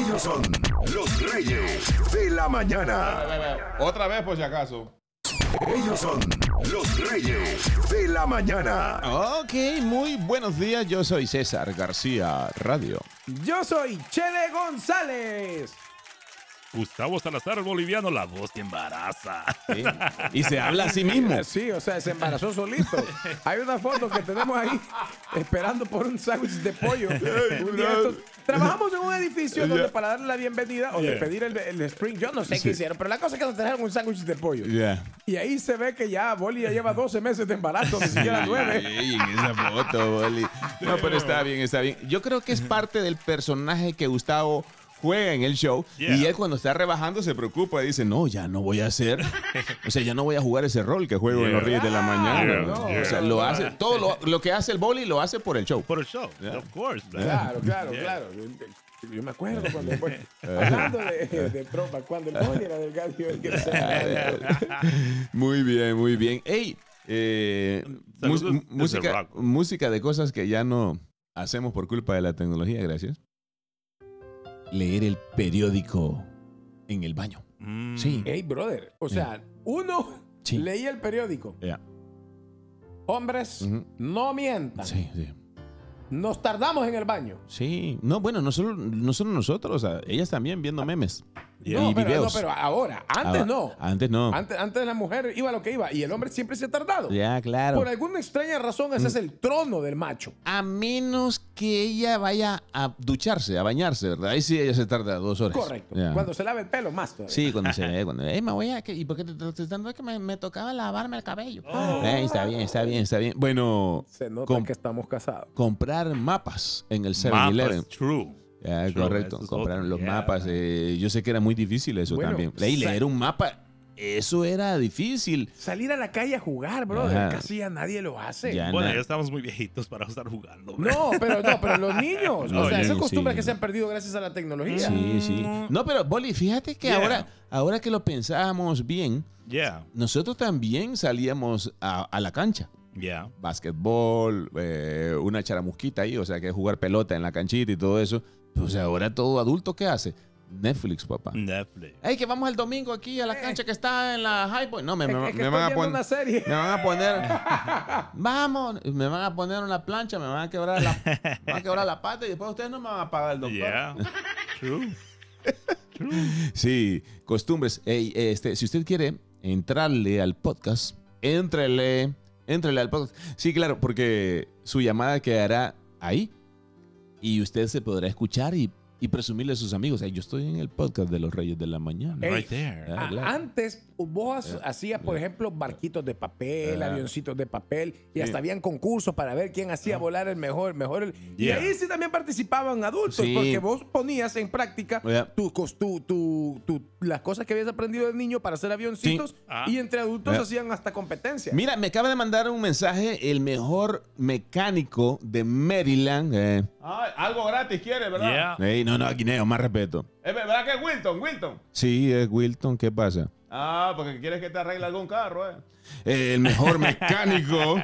Ellos son los reyes de la mañana. Otra vez, por si acaso. Ellos son los reyes de la mañana. Ok, muy buenos días. Yo soy César García Radio. Yo soy Chele González. Gustavo Salazar, el boliviano, la voz que embaraza. ¿sí? Y se habla a sí mismo. Sí, o sea, se embarazó solito. Hay una foto que tenemos ahí esperando por un sándwich de pollo. Trabajamos en un edificio donde para darle la bienvenida o Yeah. despedir el, el spring, yo no sé qué hicieron, pero la cosa es que nos trajeron un sándwich de pollo. Ya. Y ahí se ve que ya Boli ya lleva 12 meses de embarazo, ni siquiera 9. Ey, en esa foto, Boli. No, pero está bien, está bien. Yo creo que es parte del personaje que Gustavo juega en el show Yeah. y él cuando está rebajando se preocupa y dice, no, ya no voy a hacer, o sea, ya no voy a jugar ese rol que juego en los. Reyes de la Mañana. Yeah, ¿no? yeah. O sea, lo hace, todo lo, lo que hace el Boli lo hace por el show. Por el show, of course. man. Claro, claro, Yeah. claro. Yo, me acuerdo cuando fue, hablando de, de tropa, cuando el Boli era del gallo, el que se- Muy bien, muy bien. Ey, eh, música, música de cosas que ya no hacemos por culpa de la tecnología, gracias. Leer el periódico en el baño. Mm. Sí. Hey, brother. O sea, uno Sí. leía el periódico. Hombres, no mientan. Sí, sí. Nos tardamos en el baño. Sí. No, bueno, no solo, no solo nosotros, o sea, ellas también viendo memes. Yeah. No, Y pero, videos. no, pero ahora, antes Ah, no. Antes no. Antes, antes la mujer iba lo que iba y el hombre siempre se ha tardado. Ya, claro. Por alguna extraña razón, ese es el trono del macho. A menos que ella vaya a ducharse, a bañarse, ¿verdad? Ahí sí ella se tarda dos horas. Correcto. Ya. Cuando se lava el pelo, más todavía. Sí, cuando se ve, cuando, "Ey, me voy a, ¿y por qué te estás dando que me, me tocaba lavarme el cabello? Oh. Ey, está bien, está bien, está bien. Bueno, Se nota que estamos casados. comprar mapas en el Mapas, 7-Eleven. true. Ya, True, correcto, compraron otro, los yeah. mapas. eh, yo sé que era muy difícil eso Bueno, también. Leer un mapa, eso era difícil. Salir a la calle a jugar. Ajá. Casi ya nadie lo hace. Ya. Bueno, ya estamos muy viejitos para estar jugando. man. No, pero no, pero los niños. o sea, esas costumbres sí. que se han perdido gracias a la tecnología. Sí, sí. No, pero Boli, fíjate que Yeah. ahora, ahora que lo pensábamos bien, Yeah, nosotros también salíamos a, a la cancha. yeah. Básquetbol, eh, una charamusquita ahí, o sea, que jugar pelota en la canchita y todo eso. Pues ahora todo adulto, ¿qué hace? Netflix, papá. Netflix. Ey, que vamos el domingo aquí a la cancha que está en la High Point. No, me, me- es que me van a poner. una serie. Me van a poner. Vamos, me van a poner una plancha, me van a quebrar la, me van a quebrar la pata y después ustedes no me van a pagar el doctor. Yeah. True. True. Sí, costumbres. Ey, este, si usted quiere entrarle al podcast, entrele, entrele al podcast. Sí, claro, porque su llamada quedará ahí y usted se podrá escuchar y, y presumirle a sus amigos. "Ey, yo estoy en el podcast de los Reyes de la Mañana. Right there. Ah, claro. Antes vos hacías, por ejemplo, barquitos de papel, Ah. avioncitos de papel, y hasta habían concursos para ver quién hacía volar el mejor, mejor. el- Y ahí sí también participaban adultos, Sí. porque vos ponías en práctica Yeah. tu, tu- tu- tu- las cosas que habías aprendido de niño para hacer avioncitos, Sí. Ah. y entre adultos Yeah. hacían hasta competencia. Mira, me acaba de mandar un mensaje el mejor mecánico de Maryland. eh. algo gratis quiere, ¿verdad? Yeah. No, no, Guineo, más respeto. Es verdad que es Wilton, Wilton. Sí, es Wilton, ¿qué pasa? Ah, porque quieres que te arregle algún carro, ¿eh? El mejor mecánico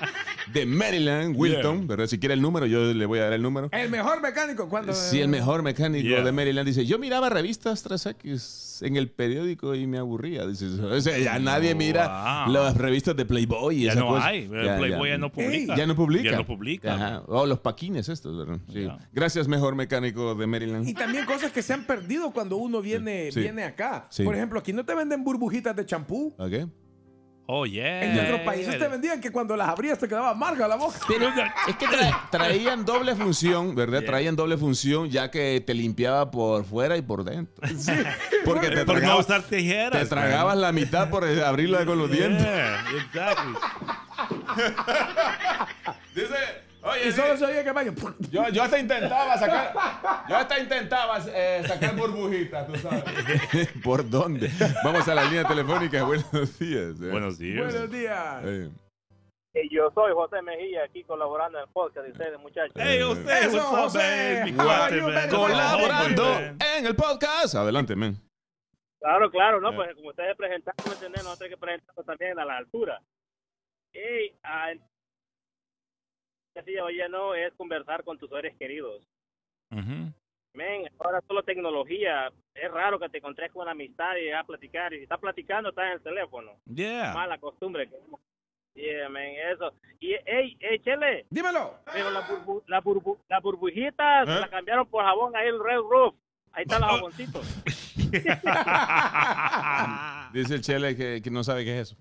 de Maryland, Wilton, ¿verdad? Si quiere el número, yo le voy a dar el número. El mejor mecánico cuando... Sí, el mejor mecánico Yeah. de Maryland dice, yo miraba revistas 3X en el periódico y me aburría. Dice, o sea, ya nadie mira Wow. las revistas de Playboy y Ya no cosas. hay. El Playboy ya, no publica. Ya no publica. Ya no publica. Ajá. O los paquines estos, ¿verdad? Sí. Ya. Gracias, mejor mecánico de Maryland. Y también cosas que se han perdido cuando uno viene, Sí. viene acá. Sí. Por ejemplo, aquí no te venden burbujitas de champú. ¿Ok? Oh, yeah. En otros países te vendían que cuando las abrías te quedaba amarga la boca. Pero es que tra- traían doble función, ¿verdad? Traían doble función ya que te limpiaba por fuera y por dentro. Porque te Por no tragabas, usar tijeras. te tragabas la mitad por abrirla con los man. dientes. Yeah, exactly. Dice, oye, Y solo se oía que yo, yo hasta intentaba sacar, yo hasta intentaba eh, sacar burbujitas, tú sabes. ¿Por dónde? Vamos a la línea telefónica. Buenos días. eh. Buenos días. Buenos días. Eh, yo soy José Mejía, aquí colaborando en el podcast de ustedes, muchachos. Hey, usted, Eso, José. Mi cuate, man. Colaborando man. en el podcast. Adelante, men. Claro, claro, no, pues como ustedes presentaron, ¿me? Nosotros hay que presentarnos también a la altura. Y ah, oye, no, es conversar con tus seres queridos. Ujú. Men, ahora solo tecnología. Es raro que te encontres con una amistad y a platicar. Y si estás platicando, estás en el teléfono. Yeah. Mala costumbre. Yeah, men, eso. Y, hey, hey, Chele, Dímelo. pero la, burbu la, burbu la burbujitas ¿Eh? la cambiaron por jabón ahí el Red Roof. Ahí están los jaboncitos. Dice el Chele que, que no sabe qué es eso.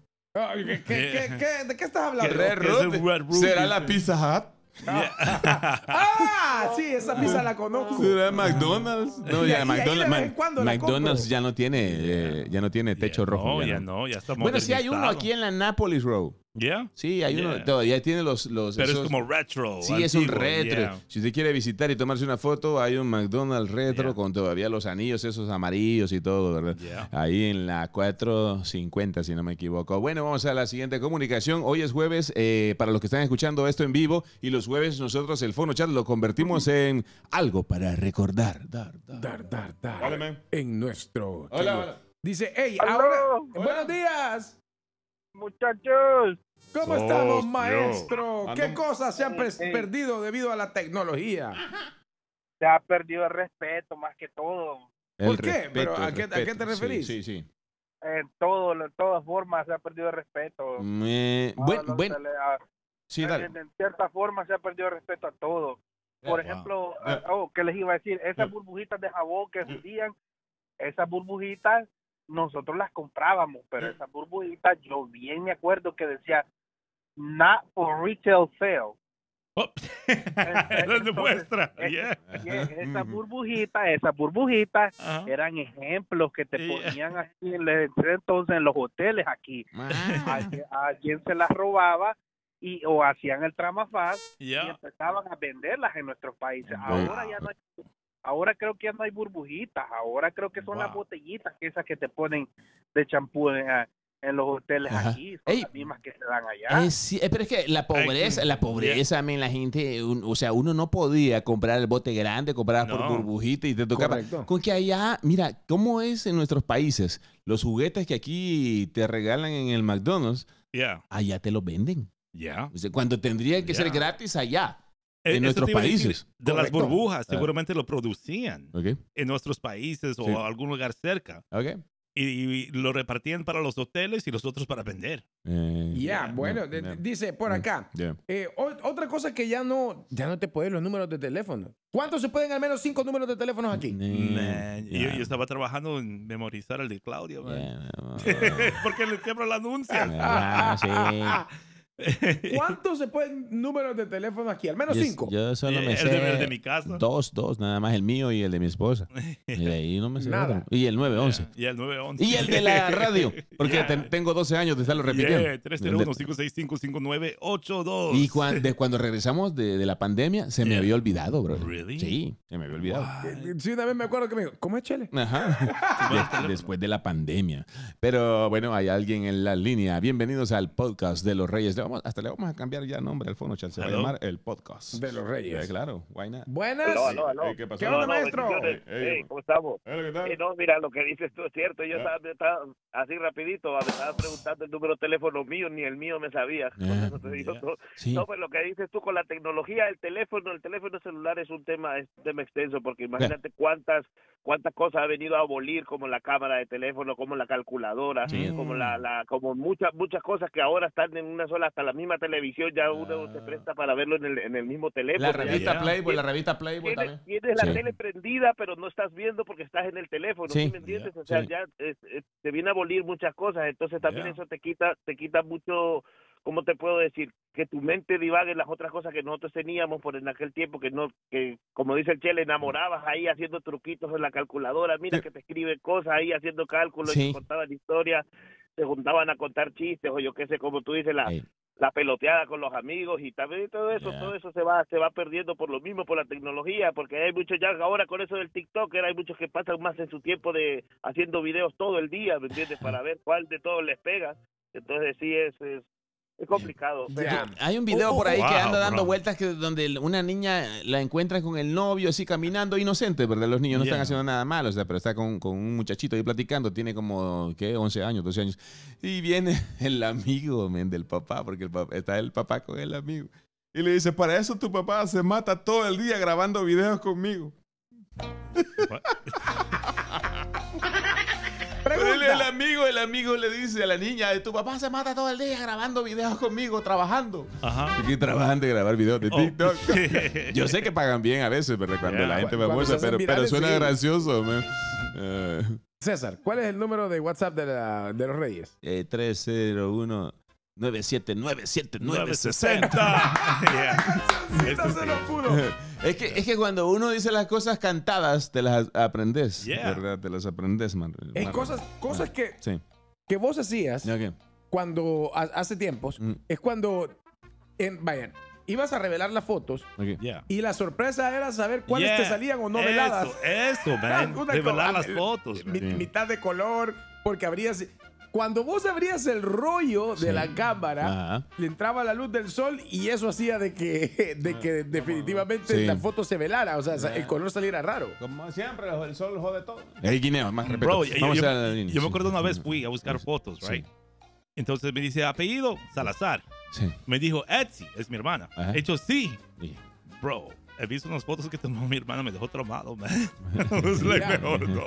Ay, ¿qué- qué- qué- qué- ¿De qué estás hablando? Root? ¿Será la Pizza Hut? Ah, sí, esa pizza la conozco. ¿Será McDonald's? No, ya McDonald's, McDonald's ya no tiene, eh, ya no tiene techo rojo. No, ya ya no. no, ya está Bueno, sí hay uno aquí en la Napolis Road. Yeah. Sí, hay uno. Todavía tiene los. los Pero esos- es como retro. Sí, es un retro. yeah. Si usted quiere visitar y tomarse una foto, hay un McDonald's retro Yeah. con todavía los anillos esos amarillos y todo, ¿verdad? Yeah. Ahí en la 450, si no me equivoco. Bueno, vamos a la siguiente comunicación. Hoy es jueves, eh, para los que están escuchando esto en vivo, y los jueves nosotros el Fono Chat lo convertimos en algo para recordar. Dar, dar. Dar, dar, dar. En nuestro. Hola, hola. Dice, hey, ahora. Hola. Buenos días. Muchachos, ¿Cómo estamos, yo. maestro? ¿Qué Ando- cosas se han Ey. perdido debido a la tecnología? se ha perdido el respeto más que todo. El ¿Por qué? ¿Pero a qué- a qué te referís? Sí, sí. sí. En todo, en todas formas se ha perdido el respeto. Me- Ahora buen- los buen- tele- a- sí, dale. en, en cierta forma se ha perdido el respeto a todo. Por Wow. ejemplo, Ya. oh, ¿qué les iba a decir? Esas burbujitas de jabón que vendían, esas burbujitas nosotros las comprábamos, pero esas burbujitas yo bien me acuerdo que decía not for retail sale. Oh. Eso demuestra. eh, Yeah. Y esas burbujitas, esas burbujitas Ajá. eran ejemplos que te Yeah. ponían aquí en el- entonces en los hoteles aquí. A, a quien se las robaba y o hacían el tramafaz y Yeah. empezaban a venderlas en nuestros países. Ahora ya no hay, ahora creo que ya no hay burbujitas, ahora creo que son las Wow. botellitas esas que te ponen de champú en, ah, en los hoteles Ajá. aquí, son Ey. las mismas que se dan allá. Eh, sí, eh, pero es que la pobreza, Ay, la pobreza, men, la gente, un- o sea, uno no podía comprar el bote grande, comprar por No. burbujita y te tocaba. Correcto. Con que allá, mira, ¿cómo es en nuestros países? Los juguetes que aquí te regalan en el McDonald's, Yeah. allá te los venden. Yeah. O sea, cuando tendría que ser Ya. gratis allá, en eso nuestros países. De las burbujas, Ah. seguramente lo producían ¿Ok? en nuestros países o Sí. algún lugar cerca. ¿Ok? Y, y lo repartían para los hoteles y los otros para vender. Eh, Ya, Yeah. bueno, no, de- no. dice por Mm. acá. eh, o- otra cosa que ya no, ya no te pueden los números de teléfono. ¿Cuántos se pueden al menos cinco números de teléfonos aquí? Man, yo, yo estaba trabajando en memorizar el de Claudio. man. Porque le siempre lo anuncian. Ah, sí. ¿Cuántos se pueden números de teléfono aquí? Al menos Yo- cinco. Yo solo me el, sé de, el de mi casa. dos, dos, nada más el mío y el de mi esposa. Y de ahí no me sé Nada. otro. Y el 911. Y el 911. Y el de la radio, porque Yeah. ten- tengo 12 años de estarlo repitiendo. Yeah, 301-565-5982. Y cuando, de cuando regresamos de, de la pandemia, se me Yeah. había olvidado, bro. Really? Sí, se me había olvidado. Eh, Sí, una vez me acuerdo que me dijo, ¿cómo es Chele? Ajá. De- después de la pandemia. Pero bueno, hay alguien en la línea. Bienvenidos al podcast de los Reyes. Le vamos, hasta le vamos a cambiar ya nombre al fono, chat. Se va a llamar el podcast. De los Reyes. Eh, claro, why not? Buenas. Aló, aló, aló. Eh, ¿Qué pasó? ¿Qué onda, maestro? bendiciones. Ey, ey, Ey, ¿Cómo estamos? Eh, ¿qué tal? No, mira, lo que dices tú es cierto. Yo Ya. estaba, estaba así rapidito, me estaba preguntando el número de teléfono mío, ni el mío me sabía. Digo, ya. no, Sí. no, pues lo que dices tú con la tecnología, el teléfono, el teléfono celular es un tema, es un tema extenso, porque imagínate cuántas cuántas cosas ha venido a abolir, como la cámara de teléfono, como la calculadora, Sí. como la, la como muchas muchas cosas que ahora están en una sola, hasta la misma televisión, ya uno Ah. se presta para verlo en el, en el mismo teléfono. La revista Ya. Playboy, la revista Playboy Tienes, también. tienes la Sí. tele prendida, pero no estás viendo porque estás en el teléfono, Sí. ¿sí me entiendes? O sea, Sí. ya es- es- te viene a abolir muchas cosas, entonces también eso te quita te quita mucho, ¿cómo te puedo decir? Que tu mente divague en las otras cosas que nosotros teníamos por en aquel tiempo que no que como dice el Chele, enamorabas ahí haciendo truquitos en la calculadora, mira que te escriben cosas ahí haciendo cálculos y te contaban historias, se juntaban a contar chistes o yo qué sé, como tú dices, la. La peloteada con los amigos y también todo eso, todo eso se va se va perdiendo por lo mismo, por la tecnología, porque hay muchos ya ahora con eso del TikTok, hay muchos que pasan más en su tiempo de haciendo videos todo el día, ¿me entiendes? Para ver cuál de todos les pega. Entonces sí es es, es complicado. pero-. Hay un video por ahí que wow, anda dando bro. vueltas que donde una niña la encuentra con el novio así caminando inocente, ¿verdad? Los niños no están haciendo nada malo, o sea, pero está con, con un muchachito ahí platicando, tiene como, ¿qué? 11 años, 12 años. Y viene el amigo, men, del papá, porque el papá, está el papá con el amigo. Y le dice, para eso tu papá se mata todo el día grabando videos conmigo. Pero el, amigo, el amigo le dice a la niña, tu papá se mata todo el día grabando videos conmigo, trabajando. Ajá. Aquí trabajan de grabar videos de Oh. TikTok. Yo sé que pagan bien a veces, ¿verdad? Cuando Yeah. la gente Cuando se hacen pero, pero suena sí. gracioso, man. Eh, César, ¿cuál es el número de WhatsApp de, la- de los Reyes? eh, 301 9797960 Yeah. Se lo pudo. Es que, es que cuando uno dice las cosas cantadas, te las aprendes, Yeah. ¿verdad? Te las aprendes, man. En Man. cosas, cosas que, Sí. que vos hacías ¿Ya qué? cuando ha- hace tiempos, Mm. es cuando, en, vayan, ibas a revelar las fotos Ok. Yeah. y la sorpresa era saber cuáles Yeah. te salían o no veladas. Eso, eso, man. Revelar las fotos. Mi-. Mitad de color, porque abrías. Cuando vos abrías el rollo de Sí. la cámara, Ajá. le entraba la luz del sol y eso hacía de que, de que definitivamente Sí. la foto se velara, o sea, el color saliera raro. Como siempre, el sol jode todo. El guineo, más respeto. Bro, yo, Vamos yo- a la línea, yo me acuerdo una vez fui a buscar Sí. fotos, Sí. right? Entonces me dice, apellido, Salazar. Sí. Me dijo, Etsy, es mi hermana. Ajá. He hecho, sí. Sí. Bro, he visto unas fotos que tomó mi hermana, me dejó traumado, man. Like, Mira. mejor no.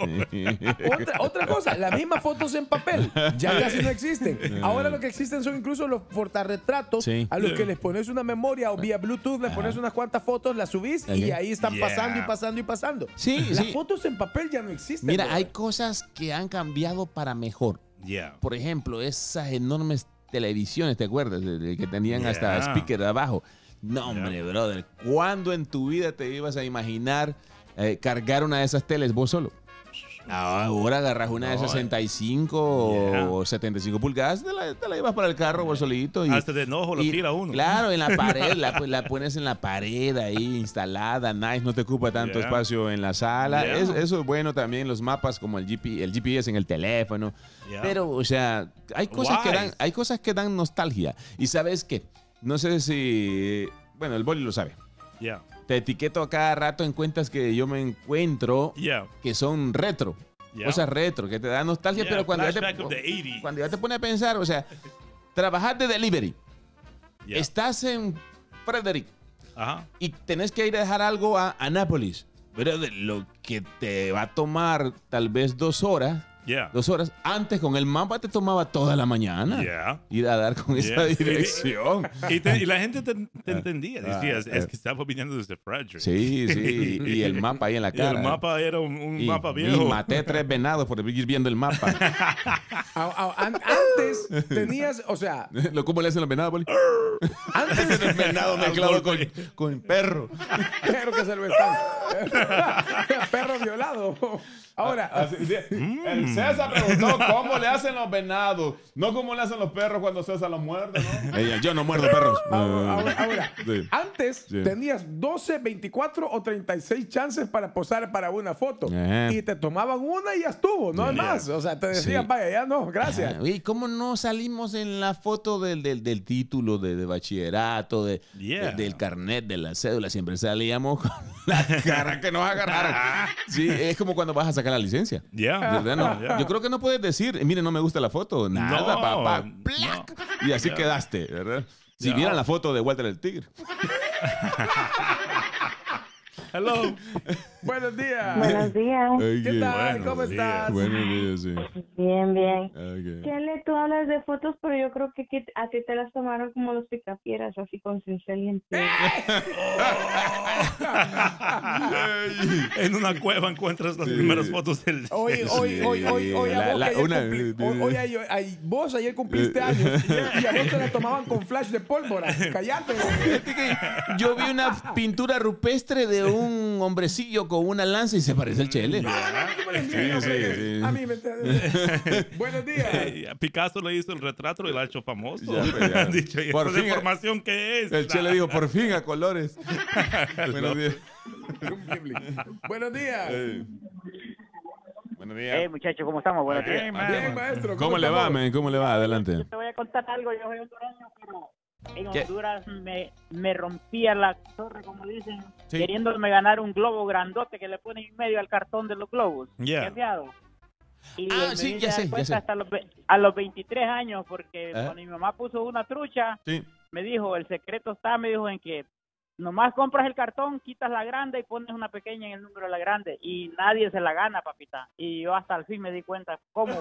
Otra, otra cosa, las mismas fotos en papel ya casi no existen. Ahora lo que existen son incluso los portarretratos Sí. a los que les pones una memoria o vía Bluetooth, les pones unas cuantas fotos, las subís y Ok. ahí están Yeah. pasando y pasando y pasando. Sí, Las sí. fotos en papel ya no existen. Mira, hay cosas que han cambiado para mejor. Yeah. Por ejemplo, esas enormes televisiones, ¿te acuerdas? Que tenían hasta Yeah. speaker abajo. No, hombre, brother. ¿Cuándo en tu vida te ibas a imaginar eh, cargar una de esas teles vos solo? Ahora agarras una de No, 65 yeah. o 75 pulgadas, te la, te la llevas para el carro vos solito. Y, Hasta de enojo lo y- tira uno. Claro, en la pared, la, la pones en la pared ahí instalada, nice, no te ocupa tanto Yeah. espacio en la sala. Yeah. Es- eso es bueno también, los mapas como el, GP, el GPS en el teléfono. Pero, o sea, hay cosas, que dan, hay cosas que dan nostalgia. Y sabes qué, no sé si, bueno, el boli lo sabe. Yeah. Te etiqueto a cada rato en cuentas que yo me encuentro Yeah. que son retro. Yeah. Cosas retro, que te dan nostalgia, pero cuando ya, te, of the 80s. cuando ya te pones a pensar, o sea, trabajar de delivery. Yeah. Estás en Frederick Ajá. y tenés que ir a dejar algo a Anápolis. Pero de lo que te va a tomar tal vez dos horas, Yeah. dos horas, antes con el mapa te tomaba toda la mañana. Yeah. Ir a dar con esa dirección. Y, te- y la gente te, te entendía. Es, ah. es que estaba viniendo desde Frederick. Sí, sí. Y el mapa ahí en la Y cara. el mapa era un, un Y- mapa y viejo. maté tres venados por ir viendo el mapa. Antes tenías, o sea, ¿Lo- ¿Cómo le hacen los venados, Poli? antes Venado mezclado con, con perro. pero que se lo están. Perro violado. Ahora, Así- sí. Mm. El César preguntó cómo le hacen los venados, no cómo le hacen los perros cuando César los muerde, ¿no? Ella, yo no muerdo perros. ahora, ahora, ahora, Sí. antes Sí. tenías 12, 24 o 36 chances para posar para una foto. Ajá. Y te tomaban una y ya estuvo, no es más. O sea, te decían, Sí. vaya, ya no, gracias. Ah, ¿Y cómo no salimos en la foto del, del, del título de, de bachillerato, de, Yeah. de- del carnet, de la cédula? Siempre salíamos con la cara que nos agarraron. Sí, es como cuando vas a sacar la licencia. Yeah. No, Yeah. Yo creo que no puedes decir, mire, no me gusta la foto. Nada, No, papá. no. Y así quedaste, ¿verdad? Si vieran la foto de Walter el Tigre. Hello. Buenos días. Buenos días. Ay, ¿Qué tal? Buenos ¿Cómo días. estás? Buenos días, sí. Bien, bien. Ok. Chele, tú hablas de fotos, pero yo creo que, que a ti te las tomaron como los picafieras, así con cincel y en en una cueva encuentras las primeras fotos del. Hoy, hoy, hoy, hoy, hoy, La- vos, la- una- cumpli- hoy- hoy ay, vos ayer cumpliste años y a vos te la tomaban con flash de pólvora. Que Yo vi una pintura rupestre de un hombrecillo con una lanza y se parece al Chele. Sí, sí. A mí me Buenos días. Eh, Picasso le hizo el retrato y lo ha hecho famoso. Ya, pues, ya. Han dicho, ¿y Por fin, información qué es? El Chele dijo, por fin a colores. Buenos días. Buenos días. Buenos Hey, muchachos, ¿cómo estamos? Buenos días. Hey, man. Bien, maestro. ¿Cómo le va, men? ¿Cómo le va? Adelante. Te voy a contar algo, yo soy hondureño, pero en. Honduras me, me rompía la torre, como dicen, Sí. queriéndome ganar un globo grandote que le ponen en medio al cartón de los globos. Yeah. Y Ah, me sí, ya sé, sé. hasta los, a los 23 años, porque Ajá. cuando mi mamá puso una trucha, Sí. me dijo, el secreto está, me dijo, en que Nomás compras el cartón, quitas la grande y pones una pequeña en el número de la grande y nadie se la gana, papita. Y yo hasta al fin me di cuenta cómo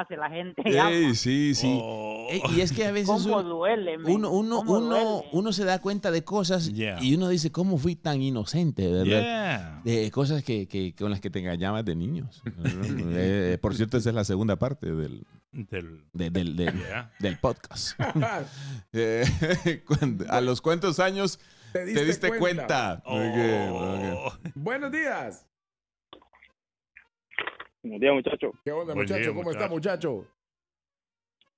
hace la gente. Ey, sí, sí. Oh. Ey, y es que a veces cómo uno, duele, uno, uno, cómo uno, duele. uno se da cuenta de cosas Yeah. y uno dice, ¿cómo fui tan inocente, verdad? Yeah. De cosas que, que- con las que te engañabas de niños. Eh, por cierto, esa es la segunda parte del, Del- de- del, del- yeah. del podcast. Eh, cuando- a los cuántos años ¿Te te diste cuenta. Oh. Buenos días. Buenos días, muchachos. ¿Qué onda, Buen muchacho? día, ¿Cómo está, muchacho?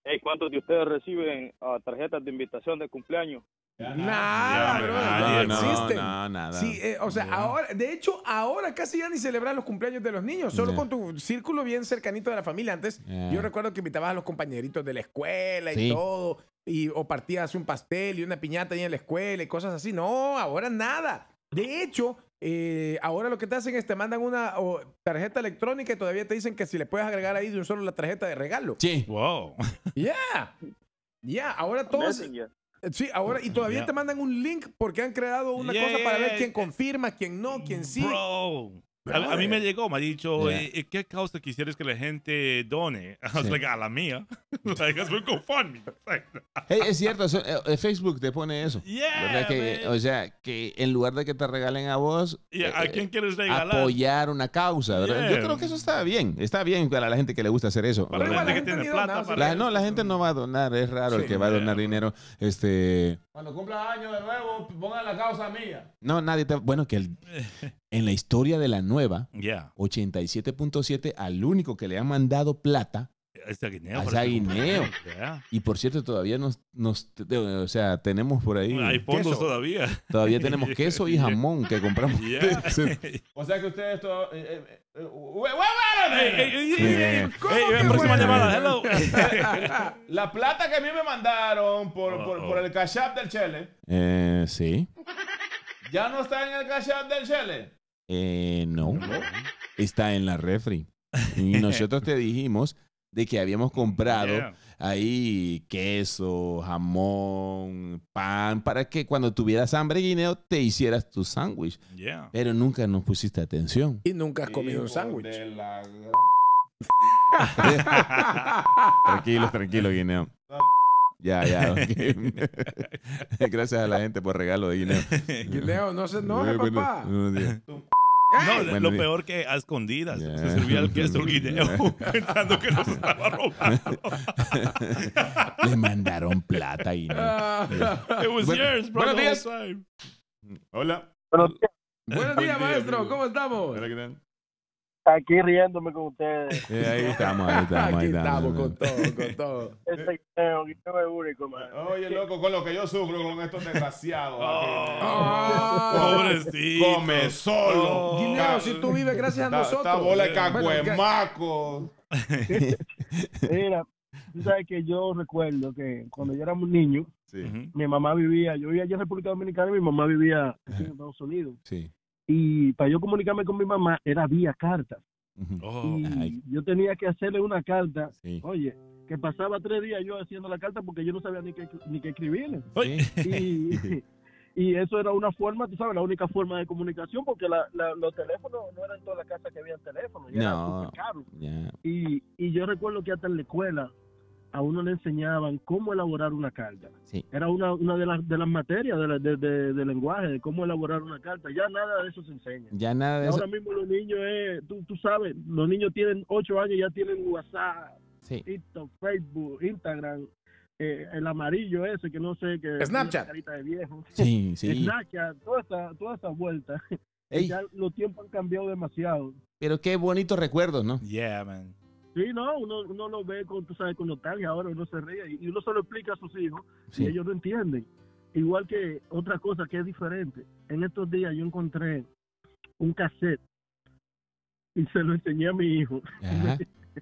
Hey, ¿Cuántos de ustedes reciben ah, tarjetas de invitación de cumpleaños? Nada, Ya, bro. nadie, No, existen. no, nada. Sí, eh, o sea, ahora, de hecho, ahora casi ya ni celebran los cumpleaños de los niños, solo con tu círculo bien cercanito de la familia. Antes, yo recuerdo que invitabas a los compañeritos de la escuela y todo, y, o partías un pastel y una piñata ahí en la escuela y cosas así. No, ahora nada. De hecho, eh, ahora lo que te hacen es te mandan una tarjeta electrónica y todavía te dicen que si le puedes agregar ahí de un solo la tarjeta de regalo. Sí. Wow. Ya. Ya, ahora todos. Sí, ahora, y todavía te mandan un link porque han creado una Yeah, cosa para ver yeah, quién yeah. confirma, quién no, quién sí. Bro. A, a mí me llegó, me ha dicho, Yeah. eh, ¿qué causa quisieras que la gente done? I was Sí. like, a la mía. like, es muy GoFundMe. Hey, es cierto, eso, eh, eh, Facebook te pone eso. Yeah, ¿Verdad que, o sea, que en lugar de que te regalen a vos, ¿Y a, a eh, quién quieres regalar? apoyar una causa, ¿verdad? Yeah. Yo creo que eso está bien. Está bien para la gente que le gusta hacer eso. Para la gente que tiene plata. para La- no, la gente no va a donar, es raro el Sí, que va a yeah, donar dinero. Este, Cuando cumpla años de nuevo, pongan la causa mía. no, nadie te, bueno, que el- en la historia de la nueva, Yeah. 87.7, al único que le han mandado plata, Es a Guineo. Es para a que- Guineo. Y por cierto, todavía nos, nos o sea, tenemos por ahí, Hay fondos queso. todavía. todavía tenemos queso y jamón que compramos. Yeah. O sea que ustedes todo. Eh, eh, eh, wait, wait, wait a Ey, minute. ey, ey, Sí. ey, ey, ¿Cómo ey, que próxima llamada, hello. La plata que a mí me mandaron por, por, Uh-oh. por el cash app del Chele, Eh, sí. ¿ya no está en el cash app del Chele? Eh, no. Está en la refri. Y nosotros te dijimos de que habíamos comprado Yeah. ahí queso, jamón, pan, para que cuando tuvieras hambre, Guineo, te hicieras tu sándwich. Yeah. Pero nunca nos pusiste atención. Y nunca has comido un sándwich. la Tranquilo, tranquilo, Guineo. Ya, ya. Gracias a la gente por regalo de Guineo. Guineo, no se enoje, bueno, papá. Buenos días. No, Bueno, lo bien. peor que a escondidas Yeah. se servía el queso guineo pensando que nos estaba robando. Le mandaron plata, Guineo. Ah, It was Bueno, yours, bro. buenos días. Hola. Buenos Buen días, día, maestro. amigo. ¿Cómo estamos? Hola, ¿qué tal? Aquí riéndome con ustedes. Eh, ahí estamos, ahí estamos. Ahí estamos estamos. con todo, con todo. Ese guineo, guineo es único, man. Oye, loco, con lo que yo sufro con estos desgraciados. aquí. Ah. Pobrecito. Come solo. Oh. Guineo, si tú vives gracias a nosotros. Esta bola de cacuemaco. Mira, tú sabes que yo recuerdo que cuando yo era un niño, Sí, mi mamá vivía, yo vivía allá en República Dominicana y mi mamá vivía aquí en Estados Unidos. sí. Y para yo comunicarme con mi mamá era vía carta. Ujú. Oh. Y Ay. yo tenía que hacerle una carta. Sí. Oye, que pasaba tres días yo haciendo la carta porque yo no sabía ni qué, ni qué escribirle. Y, y eso era una forma, tú sabes, la única forma de comunicación porque la, la- los teléfonos no eran en toda la casa que había teléfono. Ya era No. Y, y yo recuerdo que hasta en la escuela a uno le enseñaban cómo elaborar una carta. Sí. Era una, una de, las, de las materias de, la- de, de- de lenguaje, de cómo elaborar una carta. Ya nada de eso se enseña. Ya nada de eso. ahora mismo los niños, es, tú, tú sabes, los niños tienen ocho años, ya tienen WhatsApp, Sí. TikTok, Facebook, Instagram, eh, el amarillo ese que no sé, que Snapchat. carita de viejo. Sí, sí. Snapchat, toda esa, toda esa vuelta. Ey, Ya los tiempos han cambiado demasiado. pero qué bonitos recuerdos, ¿no? Yeah, man. Sí, no, uno, uno lo ve con, tú sabes, con nostalgia ahora, uno se ríe y uno se lo explica a sus hijos Sí. y ellos no entienden. Igual que otra cosa que es diferente. En estos días yo encontré un cassette y se lo enseñé a mi hijo. Ajá.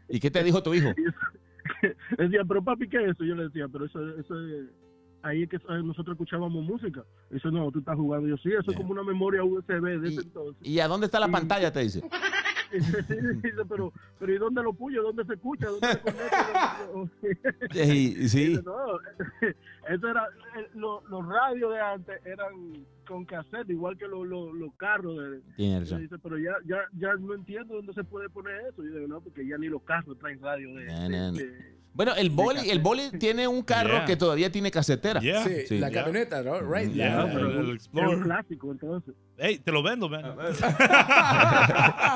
¿Y qué te dijo tu hijo? decía, pero papi, ¿qué es eso? Yo le decía, pero eso, eso es... Ahí es que eh, nosotros escuchábamos música. Dice, no, tú estás jugando. Yo, sí, eso es como una memoria USB de ese entonces. ¿Y a dónde está la pantalla? Te dice. Dice, pero, pero ¿y dónde lo puyo? ¿Dónde se escucha? ¿Dónde se conecta? Sí. Dice, no, eso era, eh, lo- los radios de antes eran con cassette, igual que los los- los carros. De, Tiene y razón. dice, pero ya, ya, ya no entiendo dónde se puede poner eso. Y digo, no, porque ya ni los carros traen radio de... No, de- no, no. de- Bueno, el boli, el boli tiene un carro Yeah. que todavía tiene casetera. Yeah. Sí, Sí. la Yeah. camioneta, ¿no? Right. Yeah, La- No, pero el- el es un Explorer. clásico, entonces. Hey, te lo vendo, man. no, no,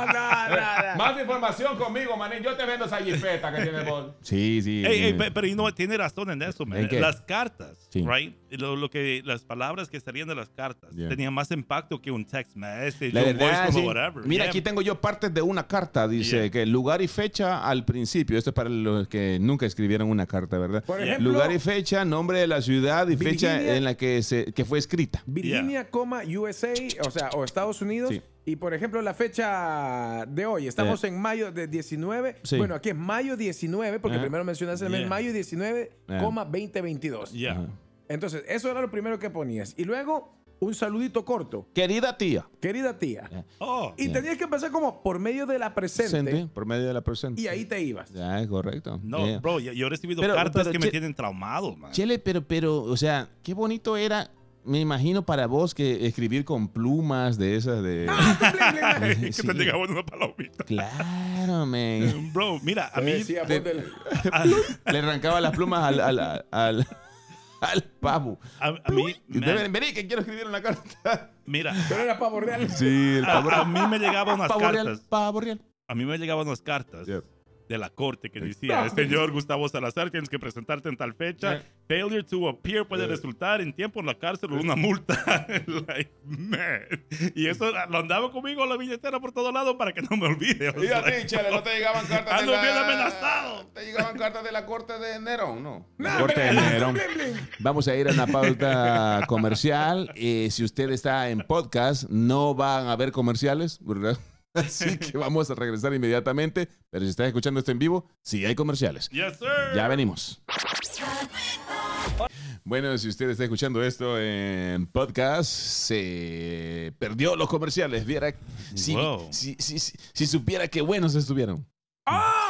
no. Más información conmigo, manín. Yo te vendo esa jipeta que tiene Bol. Sí, sí. Ey, ey, pe- pero y no, tiene razón en eso, man. ¿En? Las cartas, Sí. right? Lo, lo que, las palabras que salían de las cartas Yeah. tenían más impacto que un text message, un voice como sí. whatever. Mira, Yeah. aquí tengo yo partes de una carta. Dice Yeah. que lugar y fecha al principio. Esto es para los que nunca escribieron una carta, ¿verdad? Por ejemplo, lugar y fecha, nombre de la ciudad y fecha Virginia- en la que, se, que fue escrita. Virginia, coma, USA, o sea, o Estados Unidos. Sí. Y por ejemplo, la fecha de hoy, estamos en mayo de 19. Sí. Bueno, aquí es mayo 19, porque Ajá. primero mencionaste el mes, Yeah. mayo 19, Ajá. coma 2022. Yeah. Ajá. Entonces, eso era lo primero que ponías. Y luego, un saludito corto. Querida tía. Querida tía. Oh, Y tenías que empezar como por medio de la presente. Presente, por medio de la presente. Y ahí te ibas. Ya, es correcto. no, Yeah. bro, yo, yo he recibido Pero- cartas pero que che- me tienen traumado, man. Chele, pero, pero, o sea, qué bonito era, me imagino para vos que escribir con plumas de esas de... que Sí. te llegaba una palomita. Claro, man. Bro, mira, a mí... decía, el- Le arrancaba las plumas al, al, al, al, al pavo. A, a mí... vení, que quiero escribir una carta. mira, Pero era pavo real. Sí, el a, a mí me llegaban unas pavo cartas. real, pavo real. A mí me llegaban unas cartas Yeah. De la corte que decía, señor Gustavo Salazar, tienes que presentarte en tal fecha. Failure to appear puede resultar en tiempo en la cárcel o una multa. like, man. Y eso lo andaba conmigo la billetera por todos lados para que no me olvide. O Y a ti, Chele, no te llegaban cartas de Ando la... bien amenazado. Te llegaban cartas de la corte de Nerón, ¿no? Corte de Nerón. Vamos a ir a una pauta comercial. Eh, si usted está en podcast, no van a haber comerciales, ¿verdad? Así que vamos a regresar inmediatamente. Pero si estás escuchando esto en vivo, sí hay comerciales. yes, sir. Ya venimos. Bueno, si usted está escuchando esto en podcast, se perdió los comerciales. Viera si, Wow. si, si- si- si supiera qué buenos estuvieron.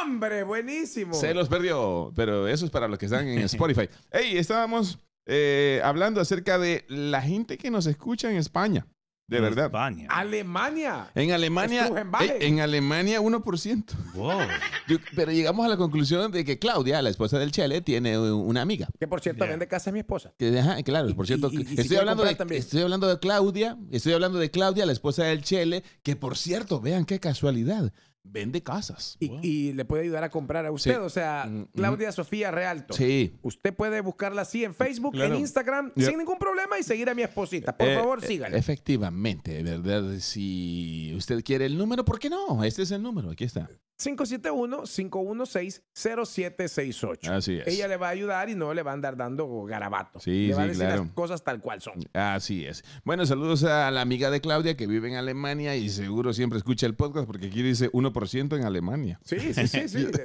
¡Hombre, buenísimo! Se los perdió, pero eso es para los que están en Spotify. Hey, estábamos eh, hablando acerca de la gente que nos escucha en España. De verdad. España. Alemania. En Alemania, eh, en Alemania 1%. Wow. Yo- pero llegamos a la conclusión de que Claudia, la esposa del Chele, tiene una amiga. Que por cierto, Yeah. vende casa a mi esposa. Que, ajá, claro, por cierto, y- y si estoy, quiere hablando comprar de, también. estoy hablando de Claudia, estoy hablando de Claudia, la esposa del Chele, que por cierto, vean qué casualidad, vende casas. Y, y le puede ayudar a comprar a usted. Sí. O sea, Mm, Claudia Sofía Realto. Sí. Usted puede buscarla así en Facebook, Claro. en Instagram, Yeah. sin ningún problema y seguir a mi esposita. Por Eh, favor, eh, síganle. Efectivamente, ¿verdad? Si usted quiere el número, ¿por qué no? Este es el número, aquí está. 571-516-0768. Así es. Ella le va a ayudar y no le va a andar dando garabato. Sí, le va a sí, decir claro. las cosas tal cual son. Así es. Bueno, saludos a la amiga de Claudia que vive en Alemania y seguro siempre escucha el podcast porque aquí dice 1% en Alemania. Sí, sí, sí, sí.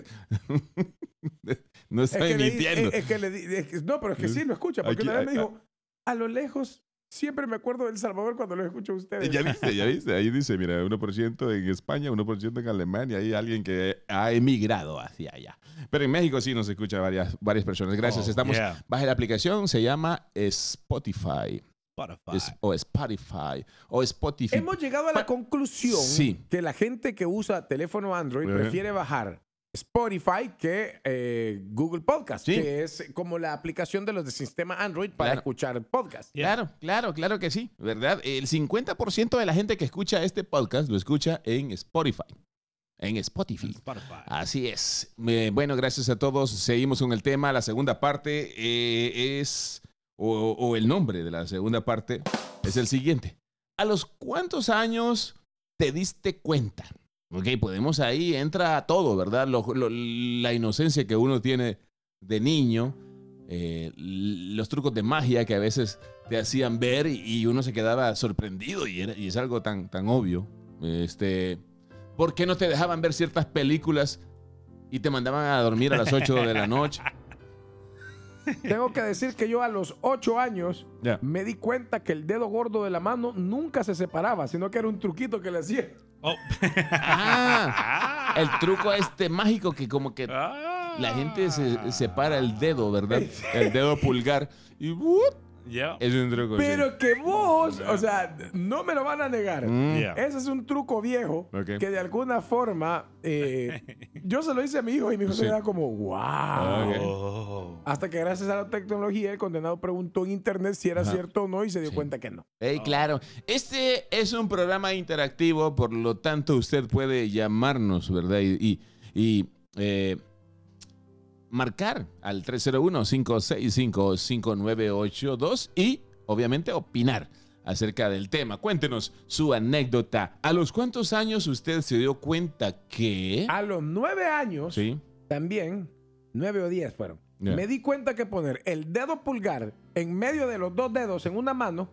No Es está que le di- mintiendo. es- que le es que- no, pero es que sí lo escucha. Porque Aquí- una vez me dijo, a lo lejos, siempre me acuerdo de El Salvador cuando lo escucho a ustedes. Ya viste, ya viste. Ahí dice, mira, 1% en España, 1% en Alemania. Hay alguien que ha emigrado hacia allá. Pero en México sí nos escucha varias, varias personas. Gracias. Oh, Estamos, yeah. baje la aplicación, se llama Spotify. Spotify. Es- o Spotify. O Spotify. Hemos llegado a la conclusión Sí. que la gente que usa teléfono Android Ajá. prefiere bajar Spotify que eh, Google Podcast, Sí. que es como la aplicación de los de sistema Android para Claro. escuchar podcast. Claro, claro, claro que sí, ¿verdad? El 50% de la gente que escucha este podcast lo escucha en Spotify. En Spotify. Spotify. Así es. Eh, bueno, gracias a todos. Seguimos con el tema. La segunda parte eh, es, o, o el nombre de la segunda parte es el siguiente. ¿A los cuántos años te diste cuenta? Ok, podemos ahí, entra todo, ¿verdad? Lo- lo- la inocencia que uno tiene de niño, eh, los trucos de magia que a veces te hacían ver y, y uno se quedaba sorprendido y, era- y es algo tan, tan obvio. Este, ¿Por qué no te dejaban ver ciertas películas y te mandaban a dormir a las 8 de la noche? Tengo que decir que yo a los 8 años me di cuenta que el dedo gordo de la mano nunca se separaba, sino que era un truquito que le hacía. Oh. Ah, el truco este mágico que como que Ah. la gente se separa el dedo, ¿verdad? El dedo pulgar y ¡wup! Yeah. Es un truco. sí. Pero que vos, o sea, no me lo van a negar. Mm. Yeah. Ese es un truco viejo que de alguna forma eh, yo se lo hice a mi hijo y mi hijo Sí. se queda como, wow. Ok. Oh. Hasta que gracias a la tecnología el condenado preguntó en internet si era Ajá. cierto o no y se dio Sí. cuenta que no. Ey, claro. Este es un programa interactivo, por lo tanto usted puede llamarnos, ¿verdad? Y, y- y, eh, marcar al 301-565-5982 y obviamente opinar acerca del tema. Cuéntenos su anécdota. ¿A los cuántos años usted se dio cuenta que... A los nueve años, Sí. también, nueve o diez fueron, me di cuenta que poner el dedo pulgar en medio de los dos dedos en una mano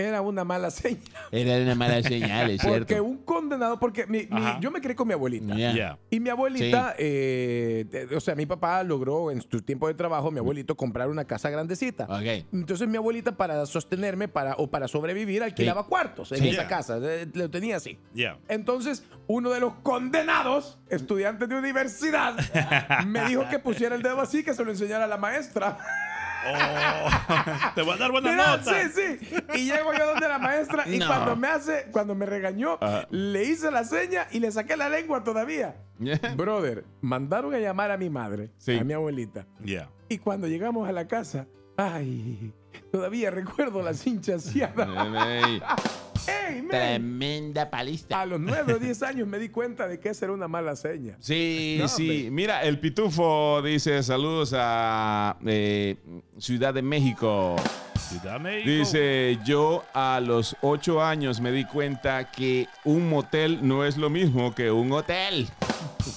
era una mala señal. Era una mala señal, es Porque cierto. un condenado, porque mi- mi- yo me crié con mi abuelita. Ya. Yeah. Y mi abuelita, eh, de- o sea, mi papá logró en su tiempo de trabajo, mi abuelito, comprar una casa grandecita. Ok. Entonces mi abuelita para sostenerme para, o para sobrevivir alquilaba cuartos en Sí. esa Yeah. casa. Eh, Lo tenía así. Yeah. Entonces, uno de los condenados, estudiantes de universidad, me dijo que pusiera el dedo así, que se lo enseñara a la maestra. Oh. Te voy a dar buena Mira, nota. Sí, sí. Y llego yo donde la maestra y No. cuando me hace, cuando me regañó, Ajá. le hice la seña y le saqué la lengua todavía. Brother, mandaron a llamar a mi madre, Sí. a mi abuelita. Yeah. Y cuando llegamos a la casa, ay, todavía recuerdo la cincha asiada. Ey, ¡Ey, man! Tremenda paliza. A los 9 o 10 años me di cuenta de que esa era una mala seña. Sí, No, sí. hombre. Mira, el pitufo dice saludos a eh, Ciudad de México. Ciudad México. Dice, yo a los ocho años me di cuenta que un motel no es lo mismo que un hotel.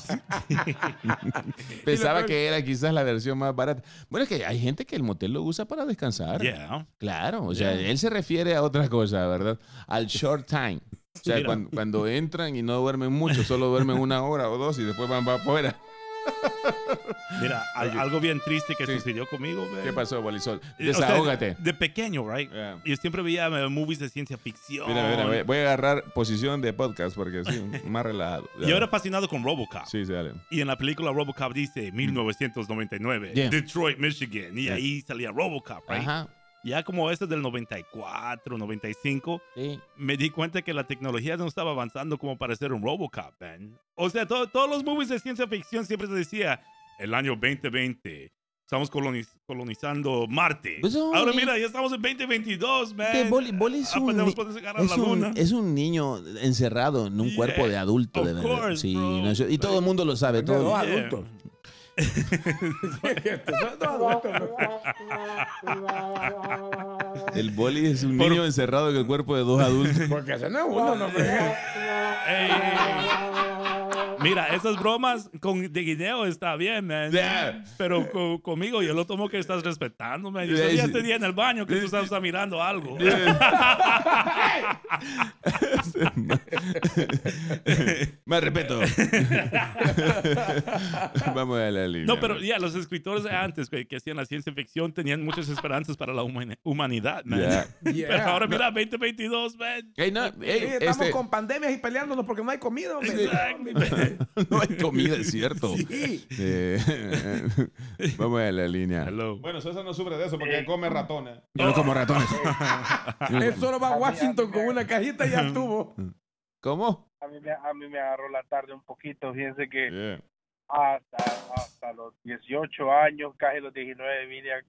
Pensaba que era quizás la versión más barata. Bueno, es que hay gente que el motel lo usa para descansar. Yeah. Claro, o sea, él se refiere a otra cosa, ¿verdad? Al short time. O sea, cuando, cuando entran y no duermen mucho, solo duermen una hora o dos y después van para afuera. Mira, al- algo bien triste que Sí. sucedió conmigo. ¿Qué pasó, Bolisol? Eh, o sea, Desahógate. de pequeño, right? Yeah. Yo siempre veía eh, movies de ciencia ficción. Mira, mira, voy- voy a agarrar posición de podcast porque sí, más relajado. Yo era apasionado con Robocop. Sí, sí, dale. Y en la película Robocop dice 1999, Yeah. Detroit, Michigan. Y ahí salía Robocop, right? Ajá. Ya como ese del 94, 95, Sí. me di cuenta que la tecnología no estaba avanzando como para ser un Robocop, man. O sea, to- todos los movies de ciencia ficción siempre se decía, el año 2020, estamos coloniz- colonizando Marte. Pues. Ahora mira, ya estamos en 2022, man. Que Boli, Boli es, un, Apenas ni- podemos llegar a es, un, es un niño encerrado en un Yeah, cuerpo de adulto, of de verdad. course, sí, no, y todo el mundo lo sabe. De dos Todo, Yeah. El boli es un Por- niño encerrado en el cuerpo de dos adultos. Porque ese no es uno, no. Ey, Mira, esas bromas con de guineo está bien, man. Yeah. Pero co- conmigo yo lo tomo que estás respetando, man. Yo Yeah, sabía este día en el baño que tú estabas mirando algo. Más respeto. Vamos a la línea. No, pero ya, los escritores de antes que, que hacían la ciencia ficción tenían muchas esperanzas para la humani- humanidad, man. Yeah. Yeah. Pero ahora mira, 2022, man. Ey, no, ey, Sí, estamos este, con pandemias y peleándonos porque no hay comida. hombre. no hay comida, es cierto. Sí. Eh, vamos a la línea. Hello. Bueno, César no sufre de eso porque come ratones. Yo no como ratones. Él solo va a Washington con una cajita y ya estuvo. ¿Cómo? A mí, me, a mí me agarró la tarde un poquito. Fíjense que Yeah. hasta, hasta los 18 años, casi los 19, vine a,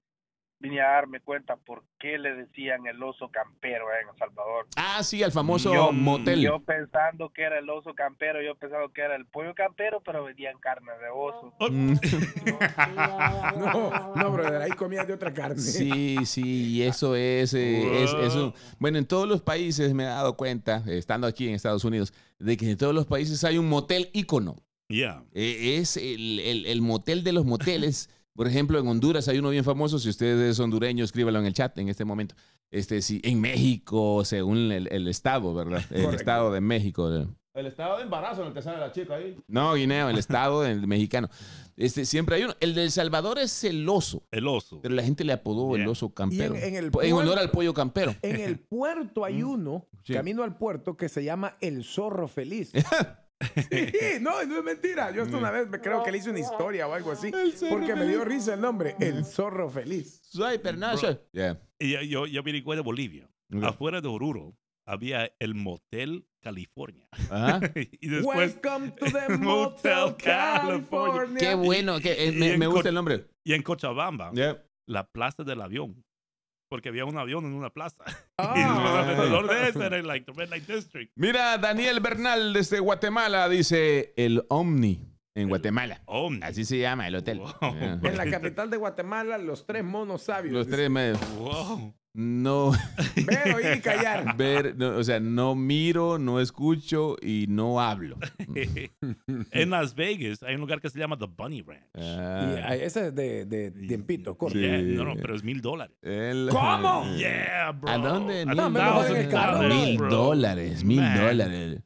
vine a darme cuenta por qué le decían el oso campero eh, en El Salvador. Ah, sí, el famoso yo, motel. yo pensando que era el oso campero, yo pensaba que era el pollo campero, pero vendían carne de oso. Mm, No, no, brother, ahí comías de otra carne. Sí, sí, y eso es, eh, es, es un- Bueno, en todos los países me he dado cuenta, estando aquí en Estados Unidos, de que en todos los países hay un motel ícono. Yeah. Eh, es el, el- el motel de los moteles. Por ejemplo, en Honduras hay uno bien famoso. Si usted es hondureño, escríbalo en el chat en este momento. Este, sí, en México, según el, el estado, ¿verdad? El Correcto. estado de México. El estado de embarazo en el que sale la chica ahí. No, Guineo, el estado del mexicano. Este, siempre hay uno. El de El Salvador es el oso, El oso. pero la gente le apodó el oso campero. Y en- en el en honor puerto- al pollo campero. En el puerto hay uno, Sí. camino al puerto, que se llama El Zorro Feliz. Sí, no, no es mentira. Yo hasta una vez me creo que le hice una historia o algo así. Porque me dio risa el nombre, El Zorro Feliz. Soy Pernal, soy- Yeah. Y yo, yo, yo averigué de Bolivia. Afuera de Oruro había el Motel California. Ajá. y después, Welcome to the Motel California. Qué bueno, que, eh, me, me gusta el nombre. y en Cochabamba, Yeah. la plaza del avión. Porque había un avión en una plaza. Ah. y después alrededor de eso era like the Red Light District. Mira, Daniel Bernal desde Guatemala dice el Omni en Guatemala. Omni. Así se llama el hotel. Wow. Yeah. En la capital de Guatemala, los tres monos sabios. Los tres me... Wow. No, Ver, oír y callar. ver, no, o sea, no miro, no escucho y no hablo. en Las Vegas hay un lugar que se llama The Bunny Ranch. Y Ah, ah, ese es de, de tiempito, corto. Sí. Yeah, no, no, pero es mil dólares. el- ¿Cómo? Yeah, bro. ¿A dónde? A Mil thousand Mil dólares, mil dólares.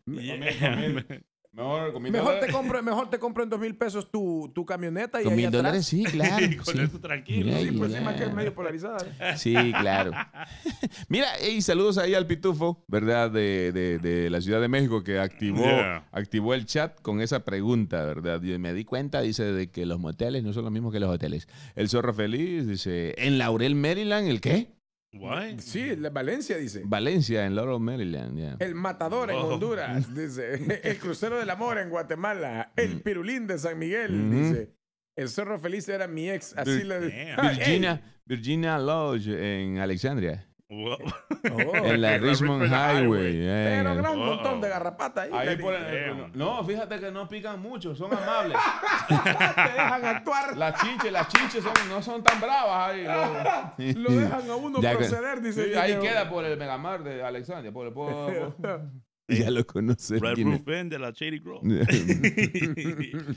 Mejor, con mil Mejor te compro, mejor te compro en dos mil pesos tu, tu camioneta y Con ahí mil atrás- dólares, sí, claro. Y con sí. eso tranquilo. Yeah, Sí, pues sí, más que es medio polarizada. ¿eh? Sí, claro. Mira, y saludos ahí al Pitufo, ¿verdad? De, de- de la Ciudad de México que activó, Yeah. activó el chat con esa pregunta, ¿verdad? Y me di cuenta, dice, de que los moteles no son lo mismo que los hoteles. El Zorro Feliz dice, en Laurel, Maryland, ¿el qué? What? Sí, la Valencia dice. Valencia, en Laurel, Maryland. El Matador en Oh. Honduras, dice. El Crucero del Amor en Guatemala. El Pirulín de San Miguel, Mm. Ujú. dice. El zorro feliz era mi ex, así Vir- le. Virginia, Virginia Lodge en Alexandria. Wow. Oh, en la Richmond Richmond Highway. Highway. eh, pero gran Wow. montón de garrapata ahí. Ahí Dani. por el- Damn. No, fíjate que no pican mucho, son amables. Te dejan actuar. Las chinches, las chinches son, no son tan bravas ahí. Lo dejan a uno Ya que- proceder, dice. Sí, ahí queda por el Megamar de Alexandria. Por el, por- por- ya lo conoces. Red. Roof Inn de la Shady Grove.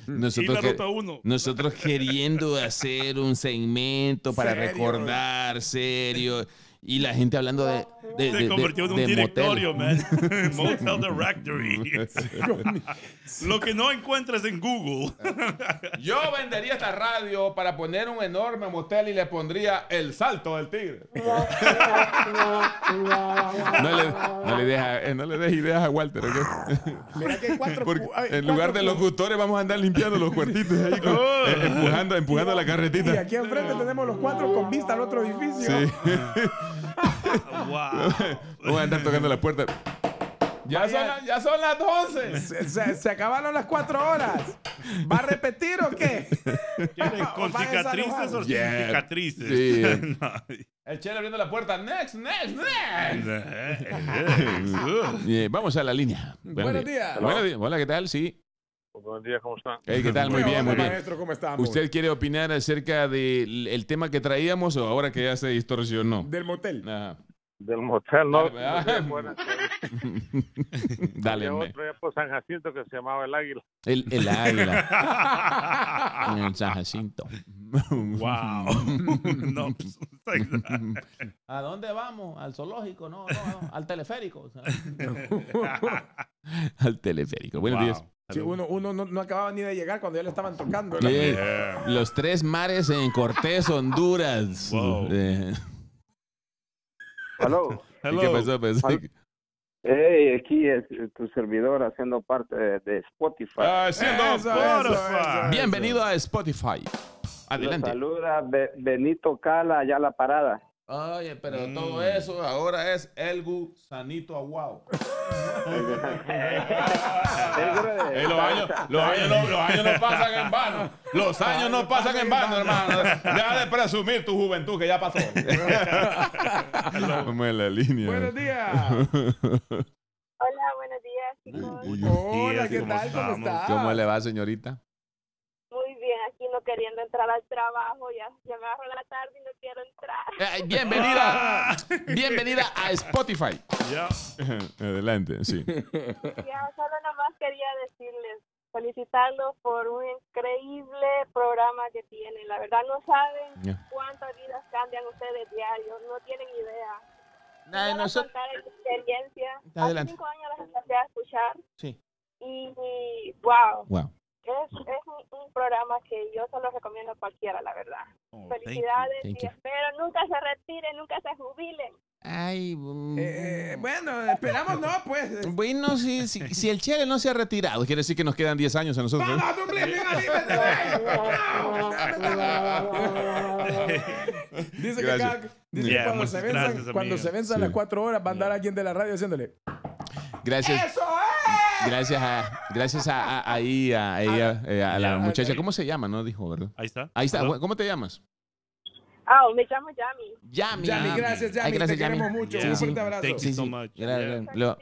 Nosotros y la que- ruta 1. Nosotros queriendo hacer un segmento para Serio. recordar, serio. Y la gente hablando de. de, Se de- convirtió en un directorio, motel. man. Motel Directory. Lo que no encuentras en Google. Yo vendería esta radio para poner un enorme motel y le pondría el salto del tigre. No le, no le deja, eh, no le des ideas a Walter, ¿ok? Mira que hay cuatro. Porque en lugar cuatro de cu- locutores vamos a andar limpiando los cuartitos ahí, con- eh, empujando, empujando la Y carretita. aquí enfrente tenemos los cuatro con vista al otro edificio. Sí. Wow. Vamos a andar tocando la puerta. Ya son, la- ya son las 11. Se, se- se acabaron las cuatro horas. ¿Va a repetir o qué? ¿Quieren ¿Con cicatrices o sin Yeah. cicatrices? Sí. No. El chelo abriendo la puerta. Next, next, next. Eh, vamos a la línea. Buenos días. Buenos días. Hola, ¿qué tal? Sí. Buenos días, ¿cómo están? Hey, ¿Qué tal? Muy bien, muy bien. Maestro, ¿cómo estamos? ¿Usted quiere opinar acerca del el tema que traíamos o ahora que ya se distorsionó? Del motel. Ajá. Del motel, ¿no? Dale, había otro allá por San Jacinto que se llamaba El Águila. el, el águila. en el San Jacinto. Wow. no, pues, like that. ¿A dónde vamos? ¿Al zoológico? No, no, no, al teleférico. Al teleférico. Buenos Wow. días. Sí, uno uno no, no acababa ni de llegar cuando ya le estaban tocando. Yeah. Los tres mares en Cortés, Honduras. Wow. Eh. ¿y Hello. ¿Qué pasó? Pues, Al- Hey, aquí es tu servidor haciendo parte de, Spotify. Haciendo Eso, eso, eso, eso. Bienvenido a Spotify. Los Adelante. saluda Be- Benito Cala, allá a la parada. Oye, pero Mm. todo eso ahora es el gusanito aguao. Eh, los, años, los, años no, los años no pasan en vano. Los años no pasan en vano, hermano. Deja de presumir tu juventud que ya pasó. Vamos en la línea. Buenos días. Hola, buenos días, chicos. Hola, ¿qué ¿cómo tal? ¿Cómo estás? ¿Cómo le va, señorita? Muy bien, aquí no queriendo entrar al trabajo, ya, ya me agarró la tarde y no quiero entrar. Eh, bienvenida. bienvenida a Spotify. Yeah. Adelante, sí. Ya, solo nomás quería decirles, felicitarlos por un increíble programa que tienen. La verdad no saben Ya. cuántas vidas cambian ustedes diario, no tienen idea. Ay, Voy a nosotros- contar mi experiencia. Adelante. Hace cinco años las empecé a escuchar Sí. y, y, wow, Wow. Es, es un, un programa que yo solo recomiendo a cualquiera, la verdad. Oh, thank you. Felicidades Thank y espero nunca se retiren, nunca se jubilen. Ay, mm, Eh, bueno, esperamos no, pues. bueno, si, si, si el Chele no se ha retirado, quiere decir que nos quedan 10 años a nosotros. ¿eh? ¡Vamos, tú, Blin, Ali, vete, vete! Dice que, cada- dice que cuando, se venzan, gracias, cuando se venzan Sí. las cuatro horas, va a andar alguien de la radio haciéndole. Gracias. ¡Eso es! Gracias a, gracias a, a- ahí a ella, eh, a la muchacha. ¿Cómo se llama? No dijo, ¿verdad? Ahí está. Ahí está. Hello. ¿Cómo te llamas? Ah, me llamo Yami. Yami. Yami, gracias, Yami. Ay, gracias, te Yami. queremos mucho. Yeah. Un fuerte abrazo. Thank you Sí, so sí. much. Gra- Yeah.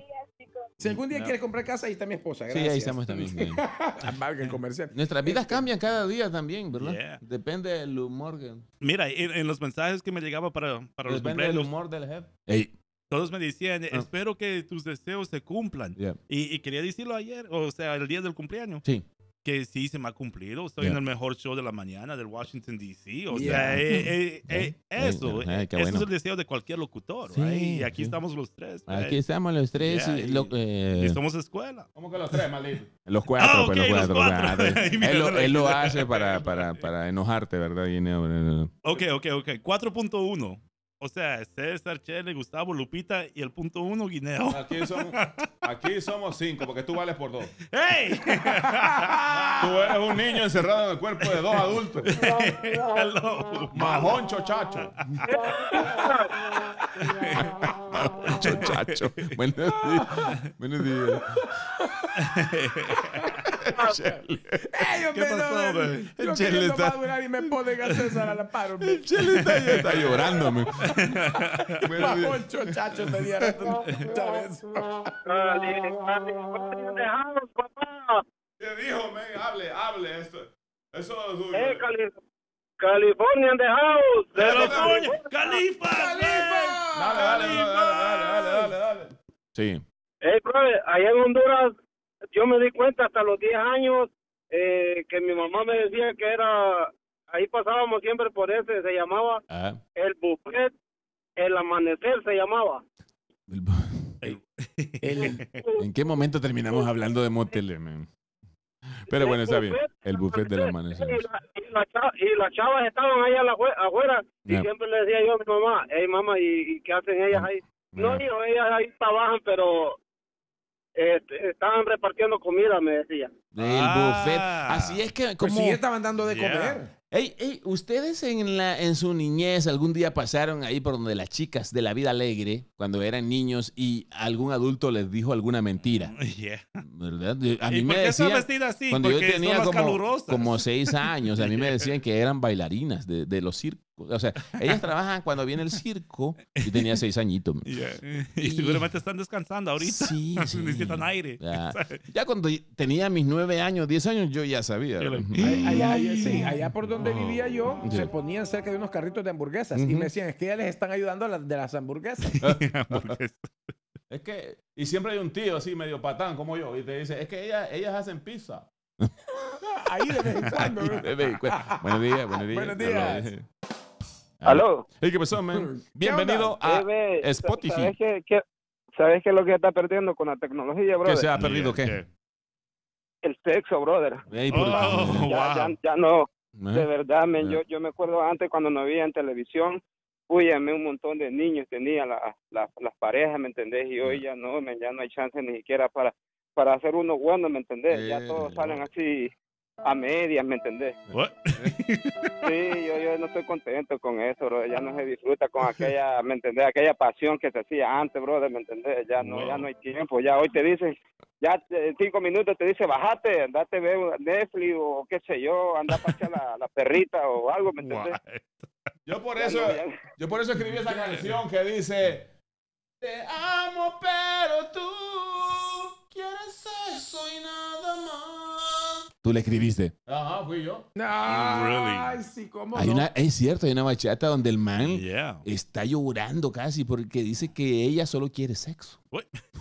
Si algún día No. quieres comprar casa, ahí está mi esposa. sí, Gracias. ahí estamos también. el comercial. Nuestras vidas cambian cada día también, ¿verdad? Yeah. Depende del humor. que- Mira, en, en los mensajes que me llegaban para, para los Depende del cumpleaños, humor del jefe. Ey, todos me decían, Ah. espero que tus deseos se cumplan. yeah. Y, y quería decirlo ayer, o sea, el día del cumpleaños, Sí. que sí se me ha cumplido. Estoy Yeah. en el mejor show de la mañana del Washington, D.C. O Yeah. sea, eh, eh, eh, eso, Yeah, eh, eso bueno. es el deseo de cualquier locutor. Sí, right? Y aquí sí. estamos los tres. Aquí estamos los tres. Yeah, y lo- eh, Y somos escuela. ¿Cómo que los tres, maldito? los cuatro, Ah, pues, ok, los los cuatro. cuatro. Y mira, él, lo, él lo hace para, para, para enojarte, ¿verdad? Guineo? Ok, ok, ok. 4.1. O sea, César, Chele, Gustavo, Lupita y el punto uno, Guineo. Aquí somos, aquí somos cinco, porque tú vales por dos. ¡Hey! Tú eres un niño encerrado en el cuerpo de dos adultos. Hello. Majoncho, chacho. Chacho. Buenos días. Buenos días. Chele. ¡Ey, hombre, ¿Qué pasó, El Chele está- madurar y me ponen a César a la paro. hombre. Chele está, está llorando. me. Chacho, tenía rato. ¿sabes? papá. ¿Qué dijo, men? Hable, hable. Esto, eso es. Eh, California in the house. ¡California! ¡Califa! Dale, dale, dale, dale, dale, dale, dale. Sí. Hey, brother, allá en Honduras yo me di cuenta hasta los 10 años eh, que mi mamá me decía que era, ahí pasábamos siempre por ese, se llamaba Ah, el buffet, el amanecer se llamaba. el- ¿En qué momento terminamos hablando de moteles, man? Pero bueno, está bien. El buffet del amanecer. Y, la- y la cha- y las chavas estaban ahí a la jue- afuera y siempre le decía yo a mi mamá, hey mamá, ¿y, y qué hacen ellas ahí? No, hijo, ellas ahí trabajan, pero este, estaban repartiendo comida, me decía. El Ah. buffet. Así es que, Pues como. sí, estaban dando de Yeah. comer. Ey, ey, ustedes en, la, en su niñez algún día pasaron ahí por donde las chicas de la vida alegre, cuando eran niños, y algún adulto les dijo alguna mentira, Yeah. ¿verdad? A mí ¿Y me por qué está decían, vestida así? cuando yo Porque tenía son las como, como seis años, a mí me decían que eran bailarinas de, de los circos. O sea, ellas trabajan cuando viene el circo. Yo tenía seis añitos. Yeah. Y seguramente están descansando ahorita. Sí, sí. Necesitan aire. Ya, ya cuando tenía mis nueve años, diez años, yo ya sabía. Yo le- Allá, allá- sí, allá por donde vivía yo, Sí. se ponían cerca de unos carritos de hamburguesas y Ujú. me decían, es que ya les están ayudando a las de las hamburguesas. Es- que, y siempre hay un tío así medio patán como yo, y te dice, es que ellas, ellas hacen pizza. Ahí de vez en cuando. De vez en cuando. Buenos días, buenos días. Buenos días. Aló. Hey, ¿qué pasó, man? Bienvenido a Spotify. ¿Sabes qué, qué- ¿Sabes qué es lo que está perdiendo con la tecnología, ¿Qué brother? se ha perdido? Yeah, ¿Qué? El sexo, brother. Por- Oh, Ya, ya, wow. ya no, de verdad, men, Ya. yo, yo me acuerdo antes cuando no había en televisión, uy, a mí un montón de niños tenía la, la- las parejas, ¿me entendés? Y hoy ya no, men, ya no hay chance ni siquiera para, para hacer uno bueno, ¿me entendés? Ya Eh, todos salen así a medias, ¿me entendés? What? Sí, yo, yo no estoy contento con eso, bro. Ya no se disfruta con aquella, ¿me entendés? Aquella pasión que se hacía antes, brother, ¿me entendés? Ya no, ya no hay tiempo. Ya hoy te dicen, ya en cinco minutos te dice, bajate, andate a ver Netflix o qué sé yo, anda a pasear la, la perrita o algo, ¿me entendés? Yo por Ya eso, no, ya- yo por eso escribí esa canción que dice, te amo pero tú quieres eso y nada más. Tú le escribiste. Ajá, fui yo. Ay, sí, cómo Hay no. una, es cierto, hay una bachata donde el man Yeah. está llorando casi porque dice que ella solo quiere sexo. What?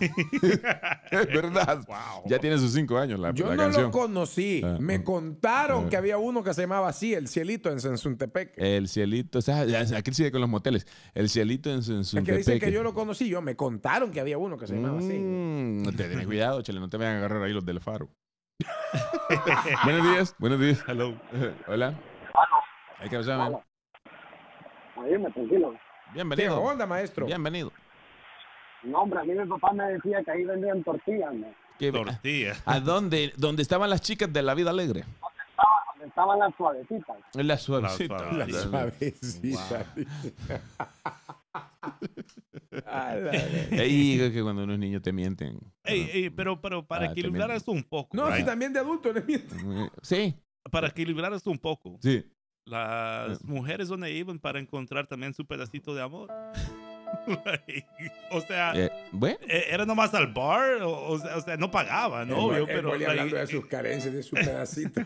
Es verdad. Wow. Ya tiene sus cinco años la, Yo la no canción. lo conocí. Ah, me ah. contaron Ah. que había uno que se llamaba así, el cielito en Sensuntepec. El cielito, o sea, aquí sigue con los moteles. El cielito en su, en su es que dicen que yo lo conocí. Yo me contaron que había uno que se llamaba así. Mm, te tenés cuidado, chele, no te vayan a agarrar ahí los del faro. buenos días, buenos días. Hello. Hola. Hay que pasar, man. Dime, tranquilo. Bienvenido. ¿Qué onda, maestro? Bienvenido. No, hombre, a mí mi papá me decía que ahí vendían tortillas, ¿no? ¿Qué- Tortilla. ¿A dónde? ¿Dónde estaban las chicas de la vida alegre? Estaba- donde estaban las suavecitas. En la suavecita. suavecita. La suavecita. A la- Ey, que cuando unos niños te mienten. Ey, ey, pero, pero para Ah, equilibrar esto un poco. No, right? si también de adulto. ¿no? Sí, Para equilibrar esto un poco. sí. Las mujeres donde iban para encontrar también su pedacito de amor. Like, o sea, Eh, bueno, eh, era nomás al bar, o, o sea, no pagaban, El obvio, pero Boli like, hablando de sus carencias, de su pedacito.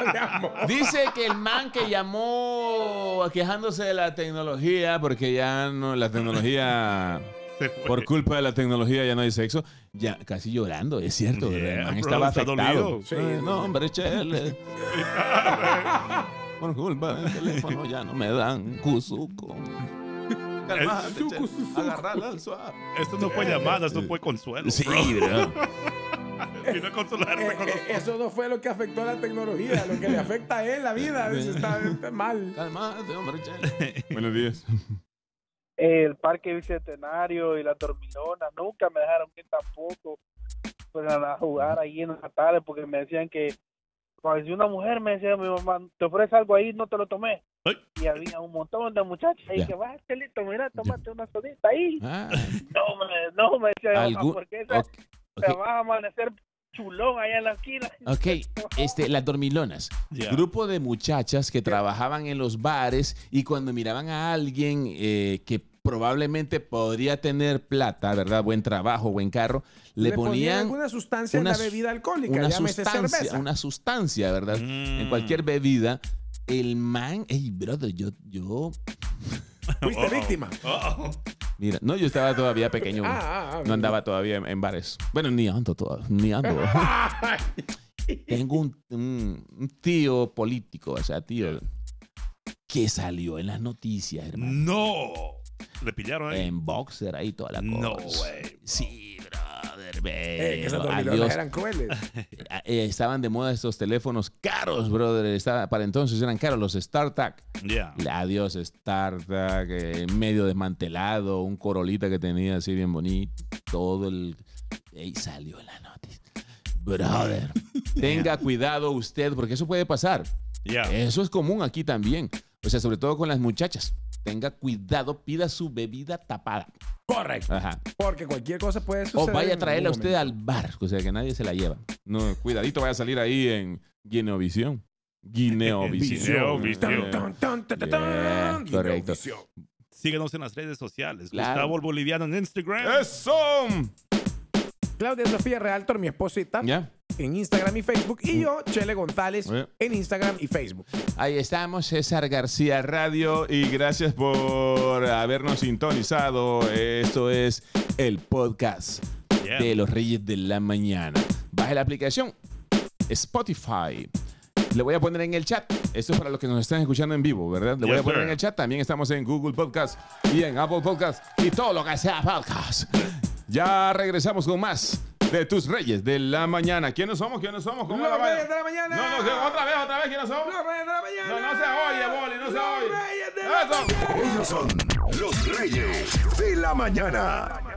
dice que el man que llamó quejándose de la tecnología, porque ya no, la tecnología, por culpa de la tecnología ya no hay sexo, ya casi llorando, es cierto, Yeah, el man bro, estaba afectado. Sí. Ay, no, hombre, chele. Por culpa del teléfono ya no me dan cuzuco. Calmate, Su chele, cuzuco. agarrala al suave. Esto no fue llamada, esto fue consuelo. Sí, bro. Vino a consolarme Eh, con los- eh, eso no fue lo que afectó a la tecnología, lo que le afecta a él la vida. Está, está mal. Calmate, hombre. Buenos días. el parque bicentenario y la dormilona nunca me dejaron ir tampoco pues, a a jugar ahí en la tarde porque me decían que pues, si una mujer me decía mi mamá te ofrece algo ahí no te lo tomé Ay. y había un montón de muchachas ahí Ya. que va Chelito mira tómate una sodita ahí Ah, no me no me decía mi mamá, porque esa te vas a amanecer chulón allá en la esquina Ok, este, las dormilonas. Grupo de muchachas que trabajaban en los bares y cuando miraban a alguien eh, que probablemente podría tener plata, ¿verdad? Buen trabajo, buen carro, le, ponían alguna sustancia una en la bebida alcohólica, una sustancia, cerveza. una sustancia, ¿verdad? En Mm. cualquier bebida. El man, hey, brother, yo, yo, Fuiste Uh-oh. víctima. Mira, no, yo estaba todavía pequeño. Ah, ah, ah. no andaba todavía en, en bares. Bueno, ni ando todavía, ni ando. Tengo un, un- un tío político, o sea, tío, que salió en las noticias, hermano. No. Le pillaron ahí. En boxer ahí toda la No cosa. way. Sí, brother, Eh, que esas dormilonas eran crueles. Eh, estaban de moda estos teléfonos caros, brother. Estaba, para entonces eran caros los StarTAC. Ya. Adiós, StarTAC, eh, medio desmantelado, un corolita que tenía así bien bonito. Todo el. Ey, salió en la noticia. Brother, tenga cuidado usted, porque eso puede pasar. Ya. Eso es común aquí también. O sea, sobre todo con las muchachas. Tenga cuidado, pida su bebida tapada. Correcto. Ajá. Porque cualquier cosa puede O suceder. vaya a traerla algún usted al bar, o sea, que nadie se la lleva. No, cuidadito, vaya a salir ahí en Guineovisión. Guineovisión. Guineovisión. Yeah, correcto. Guineovisión. Síguenos en las redes sociales. Claro. Gustavo el Boliviano en Instagram. ¡Eso! Claudia Sofía Realtor, mi esposita, ¿Ya? En Instagram y Facebook. Y yo, Chele González, en Instagram y Facebook. Ahí estamos, César García Radio, y gracias por habernos sintonizado. Esto es el podcast Yeah. de los Reyes de la Mañana. Baje la aplicación Spotify. Le voy a poner en el chat. Esto es para los que nos están escuchando en vivo, ¿verdad? Le voy a poner sir. en el chat. También estamos en Google Podcast y en Apple Podcast y todo lo que sea podcast. Ya regresamos con más de tus Reyes de la Mañana. ¿Quiénes somos? ¿Quiénes somos? ¿Cómo Los la? Reyes de la Mañana. No, no, otra vez, otra vez. ¿Quiénes somos? Los Reyes de la Mañana. No, no se oye, Boli, no se Los oye. Reyes de la Eso. Ellos son los reyes de la mañana.